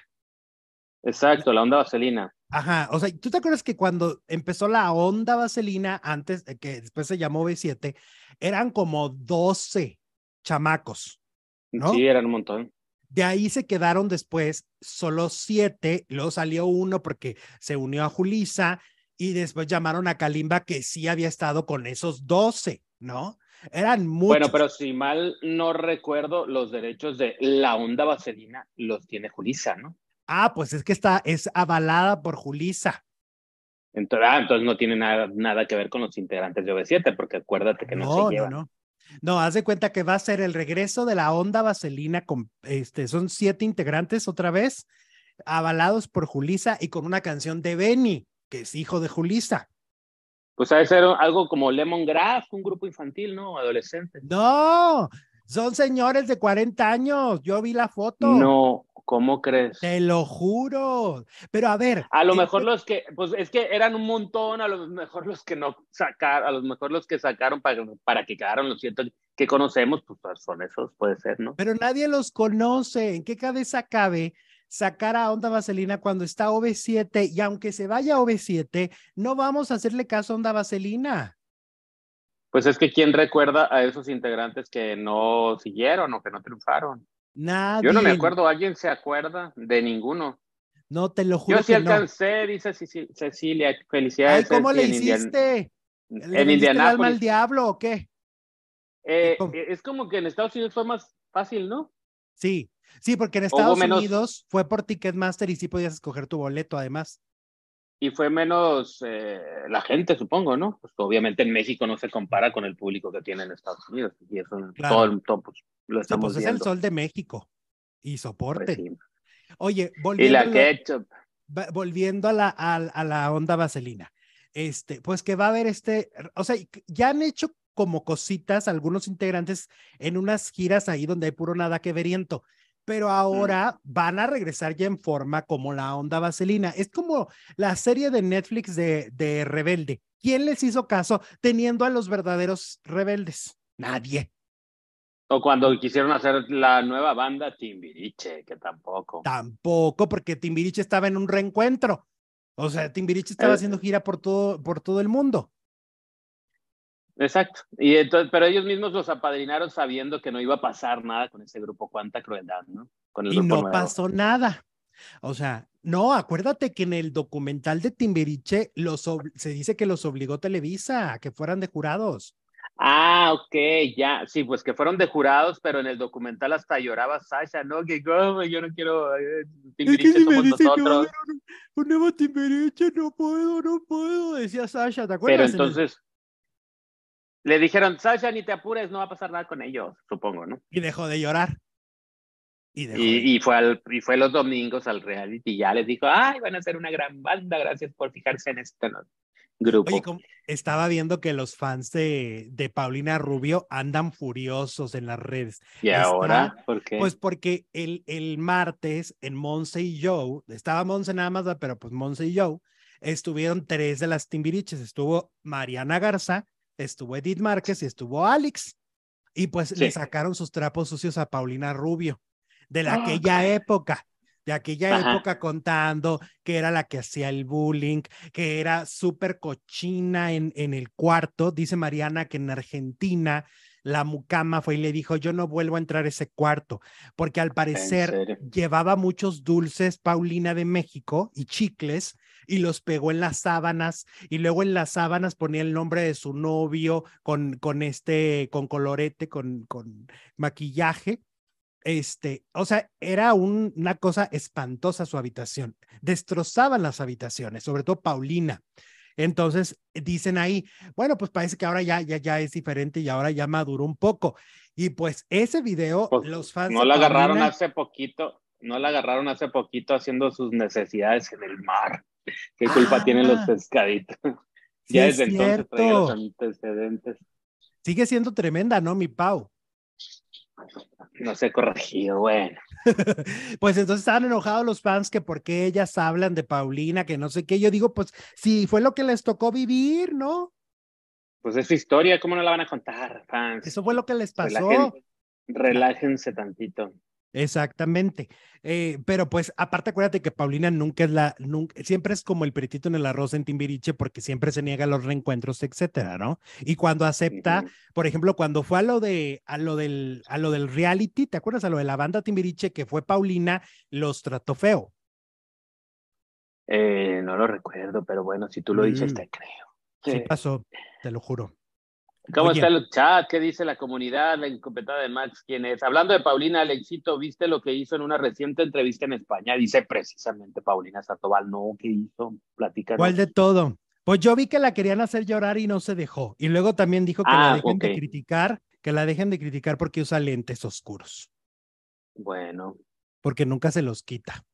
Exacto, la onda vaselina. Ajá, o sea, ¿tú te acuerdas que cuando empezó la onda vaselina, antes, que después se llamó B7, eran como 12 chamacos, ¿no? Sí, eran un montón. De ahí se quedaron después solo siete, luego salió uno porque se unió a Julisa y después llamaron a Kalimba que sí había estado con esos 12, ¿no? Eran muchos. Bueno, pero si mal no recuerdo, los derechos de la onda vaselina los tiene Julisa, ¿no? Ah, pues es que está, es avalada por Julisa. Entonces, ah, entonces no tiene nada, nada que ver con los integrantes de OV7, porque acuérdate que no, se llevan. No, no. No, haz de cuenta que va a ser el regreso de la onda vaselina con, este, son siete integrantes otra vez, avalados por Julisa y con una canción de Benny, que es hijo de Julisa. Pues ha de ser algo como Lemon Grass, un grupo infantil, ¿no? Adolescente. No, son señores de 40 años. Yo vi la foto. No, ¿Cómo crees? Te lo juro. Pero a ver. A lo mejor los que, pues es que eran un montón, a lo mejor los que no sacaron, a lo mejor los que sacaron para, para que quedaron los siete que conocemos, pues, pues son esos, puede ser, ¿no? Pero nadie los conoce. ¿En qué cabeza cabe sacar a Onda Vaselina cuando está OV7? Y aunque se vaya a OV7, no vamos a hacerle caso a Onda Vaselina. Pues es que quién recuerda a esos integrantes que no siguieron o que no triunfaron. Nadie. Yo no me acuerdo, ¿alguien se acuerda de ninguno? No, te lo juro. Yo sí alcancé, dice Cecilia, felicidades. Ay, ¿cómo le hiciste? En, en Indianápolis. alma al diablo o qué? Eh, es como que en Estados Unidos fue más fácil, ¿no? Sí, sí, porque en Estados Unidos fue por Ticketmaster y sí podías escoger tu boleto además. Y fue menos eh, la gente, supongo, ¿no? Pues obviamente en México no se compara con el público que tiene en Estados Unidos. Y eso todo el top, pues, lo estamos pues es el sol de México y soporte. Pues Oye, volviendo, y la ketchup. volviendo a la, a, la onda vaselina, este, pues que va a haber este, o sea, ya han hecho como cositas algunos integrantes en unas giras ahí donde hay puro nada que veriento, pero ahora van a regresar ya en forma como la onda vaselina. Es como la serie de Netflix de, de Rebelde. ¿Quién les hizo caso teniendo a los verdaderos rebeldes? Nadie. O cuando quisieron hacer la nueva banda Timbiriche, que tampoco. Tampoco, porque Timbiriche estaba en un reencuentro. O sea, Timbiriche estaba eh. haciendo gira por todo, por todo el mundo. Exacto. Y entonces, pero ellos mismos los apadrinaron sabiendo que no iba a pasar nada con ese grupo. Cuánta crueldad, ¿no? Con el y no pasó nada. O sea, no, acuérdate que en el documental de Timbiriche los se dice que los obligó Televisa a que fueran de jurados. Ah, ok, ya, sí, pues que fueron de jurados, pero en el documental hasta lloraba Sasha, ¿no? Que yo no quiero eh, Timbiriche es somos nosotros. un, un, nuevo Timbiriche, no puedo, no puedo, decía Sasha, ¿te acuerdas? Pero entonces le dijeron, Sasha, ni te apures, no va a pasar nada con ellos, supongo, ¿no? Y dejó de llorar. Y, y, y, fue al, y fue los domingos al reality y ya les dijo, ay, van a ser una gran banda, gracias por fijarse en este grupo. Oye, estaba viendo que los fans de, de, Paulina Rubio andan furiosos en las redes. ¿Y ahora? ¿Por qué? Pues porque el, el martes en Monse y Joe, estaba Monse nada más, pero pues Monse y Joe, estuvieron tres de las Timbiriches, estuvo Mariana Garza, estuvo Edith Márquez y estuvo Alex. Y pues le sacaron sus trapos sucios a Paulina Rubio de la, aquella época, de aquella época contando que era la que hacía el bullying, que era súper cochina en, en el cuarto. Dice Mariana que en Argentina la mucama fue y le dijo, yo no vuelvo a entrar a ese cuarto, porque al parecer llevaba muchos dulces Paulina de México y chicles y los pegó en las sábanas y luego en las sábanas ponía el nombre de su novio con, con este, con colorete, con, con maquillaje este, o sea, era una cosa espantosa su habitación. Destrozaban las habitaciones, sobre todo Paulina. Entonces dicen ahí, bueno, pues parece que ahora ya, ya, ya es diferente y ahora ya maduró un poco. Y pues ese video, pues, los fans. No la agarraron hace poquito, no la agarraron hace poquito haciendo sus necesidades en el mar. ¿Qué culpa tienen los ah. pescaditos? ya desde entonces traía los antecedentes. Sigue siendo tremenda, ¿no, mi Pau? No se corregido, bueno. pues entonces estaban enojados los fans que por qué ellas hablan de Paulina, que no sé qué. Yo digo, pues si fue lo que les tocó vivir, ¿no? Pues es historia, ¿cómo no la van a contar, fans? Eso fue lo que les pasó. relájense tantito. Exactamente. Eh, pero pues aparte acuérdate que Paulina nunca es la, nunca, siempre es como el peritito en el arroz en Timbiriche porque siempre se niega a los reencuentros, etcétera, ¿no? Y cuando acepta, por ejemplo, cuando fue a lo de, a lo del, a lo del reality, ¿te acuerdas? A lo de la banda Timbiriche que fue Paulina, los trató feo. Eh, no lo recuerdo, pero bueno, si tú lo dices, mm. te creo. Sí pasó, te lo juro. ¿Cómo está el chat? ¿Qué dice la comunidad? La incompetada de Max, ¿quién es? Hablando de Paulina Alexito, ¿viste lo que hizo en una reciente entrevista en España? Dice precisamente Paulina Satobal, ¿no? ¿Qué hizo? Platica. ¿Cuál de todo? Pues yo vi que la querían hacer llorar y no se dejó. Y luego también dijo que la ah, dejen de criticar, que la dejen de criticar porque usa lentes oscuros. Bueno. Porque nunca se los quita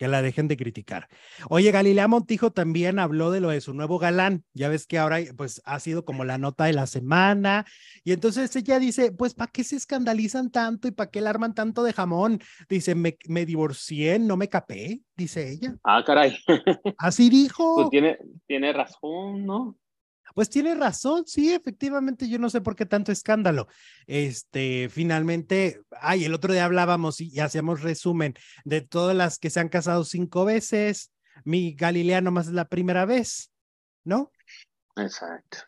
que la dejen de criticar. Oye, Galilea Montijo también habló de lo de su nuevo galán. Ya ves que ahora pues ha sido como la nota de la semana. Y entonces ella dice, pues ¿para qué se escandalizan tanto y para qué le arman tanto de jamón? Dice, me, me divorcié, no me capé, dice ella. Ah, caray. Así dijo. Pues tiene, tiene razón, ¿no? Pues tiene razón, sí, efectivamente, yo no sé por qué tanto escándalo. Este, finalmente, ay, el otro día hablábamos y, hacíamos resumen de todas las que se han casado cinco veces. Mi Galilea nomás es la primera vez, ¿no? Exacto.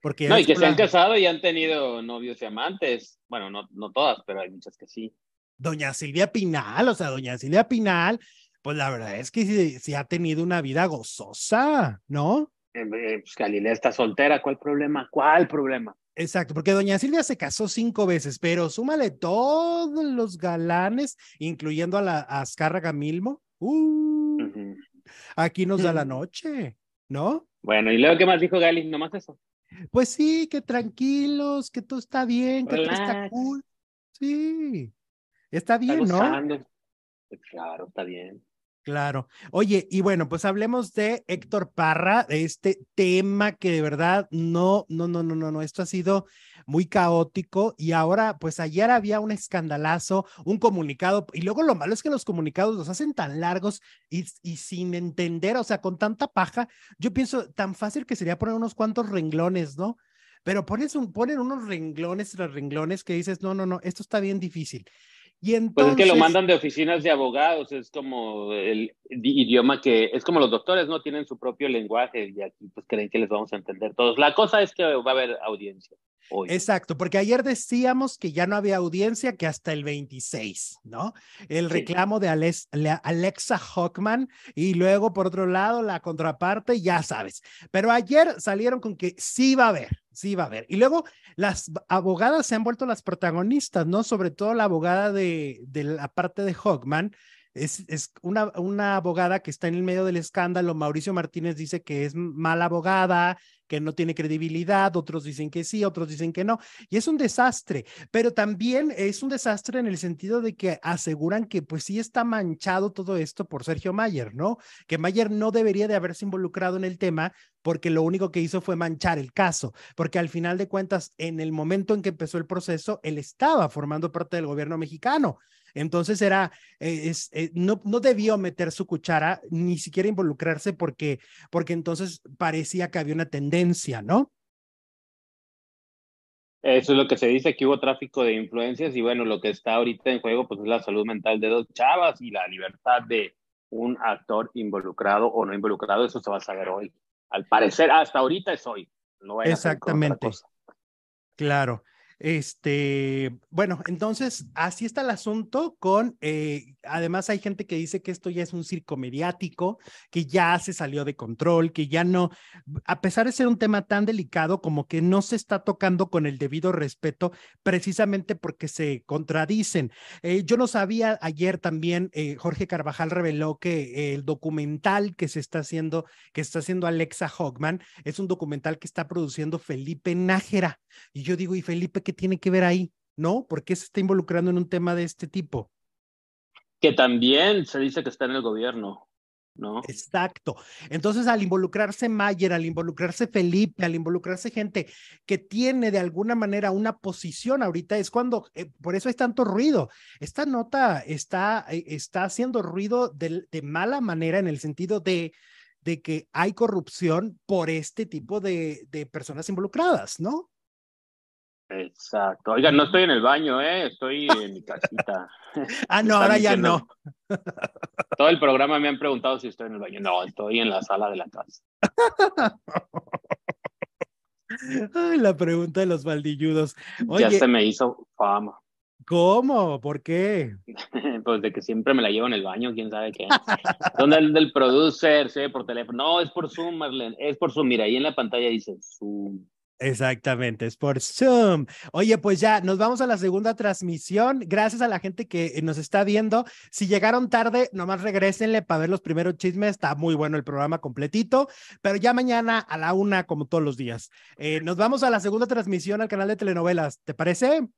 Porque no, y que se han casado y han tenido novios y amantes. Bueno, no, no todas, pero hay muchas que sí. Doña Silvia Pinal, o sea, doña Silvia Pinal, pues la verdad es que sí, sí ha tenido una vida gozosa, ¿no? Eh, pues Galilea está soltera, ¿cuál problema? ¿Cuál problema? Exacto, porque doña Silvia se casó cinco veces, pero súmale todos los galanes, incluyendo a la Azcárraga Milmo. Uh, Aquí nos da la noche, ¿no? Bueno, ¿y luego qué más dijo Gali? Nomás eso. Pues sí, que tranquilos, que todo está bien, que todo está cool. Sí, está bien, ¿no? Claro, está bien. Claro. Oye, y bueno, pues hablemos de Héctor Parra, de este tema que de verdad no, no, no, no, no, no, esto ha sido muy caótico y ahora, pues ayer había un escandalazo, un comunicado, y luego lo malo es que los comunicados los hacen tan largos y, y sin entender, o sea, con tanta paja, yo pienso tan fácil que sería poner unos cuantos renglones, ¿no? Pero pones un, ponen unos renglones tras renglones que dices, no, no, no, esto está bien difícil. Pues es que lo mandan de oficinas de abogados, es como el idioma que, es como los doctores, ¿no? Tienen su propio lenguaje y aquí pues creen que les vamos a entender todos. La cosa es que va a haber audiencia. Hoy. Exacto, porque ayer decíamos que ya no había audiencia que hasta el 26, ¿no? El reclamo de Alexa Hockman y luego por otro lado la contraparte, ya sabes. Pero ayer salieron con que sí va a haber, sí va a haber. Y luego las abogadas se han vuelto las protagonistas, ¿no? Sobre todo la abogada de, de la parte de Hockman. Es, es una, una abogada que está en el medio del escándalo. Mauricio Martínez dice que es mala abogada, que no tiene credibilidad, otros dicen que sí, otros dicen que no, y es un desastre, pero también es un desastre en el sentido de que aseguran que pues sí está manchado todo esto por Sergio Mayer, ¿no? Que Mayer no debería de haberse involucrado en el tema porque lo único que hizo fue manchar el caso, porque al final de cuentas, en el momento en que empezó el proceso, él estaba formando parte del gobierno mexicano. Entonces era, eh, es, eh, no, no debió meter su cuchara, ni siquiera involucrarse porque, porque entonces parecía que había una tendencia, ¿no? Eso es lo que se dice, que hubo tráfico de influencias y bueno, lo que está ahorita en juego pues es la salud mental de dos chavas y la libertad de un actor involucrado o no involucrado, eso se va a saber hoy. Al parecer, hasta ahorita es hoy. No Exactamente. Claro. Este, bueno, entonces así está el asunto con, eh, además hay gente que dice que esto ya es un circo mediático, que ya se salió de control, que ya no, a pesar de ser un tema tan delicado, como que no se está tocando con el debido respeto, precisamente porque se contradicen. Eh, yo no sabía, ayer también eh, Jorge Carvajal reveló que el documental que se está haciendo, que está haciendo Alexa Hogman, es un documental que está produciendo Felipe Nájera. Y yo digo, ¿y Felipe qué tiene que ver ahí? ¿No? ¿Por qué se está involucrando en un tema de este tipo? Que también se dice que está en el gobierno. ¿No? Exacto. Entonces, al involucrarse Mayer, al involucrarse Felipe, al involucrarse gente que tiene de alguna manera una posición ahorita, es cuando, eh, por eso hay tanto ruido. Esta nota está, eh, está haciendo ruido de, de, mala manera en el sentido de, de que hay corrupción por este tipo de, de personas involucradas, ¿no? Exacto. Oigan, no estoy en el baño, ¿eh? Estoy en mi casita. ah, no, ahora ya no. Todo el programa me han preguntado si estoy en el baño. No, estoy en la sala de la casa. Ay, la pregunta de los baldilludos. ya se me hizo fama. ¿Cómo? ¿Por qué? pues de que siempre me la llevo en el baño, quién sabe qué. ¿Dónde el del producer? Sí, por teléfono. No, es por Zoom, Marlene. Es por Zoom. Mira, ahí en la pantalla dice Zoom. Exactamente, es por Zoom. Oye, pues ya nos vamos a la segunda transmisión. Gracias a la gente que nos está viendo. Si llegaron tarde, nomás regresenle para ver los primeros chismes. Está muy bueno el programa completito, pero ya mañana a la una, como todos los días. Eh, nos vamos a la segunda transmisión al canal de telenovelas. ¿Te parece?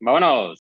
Vámonos.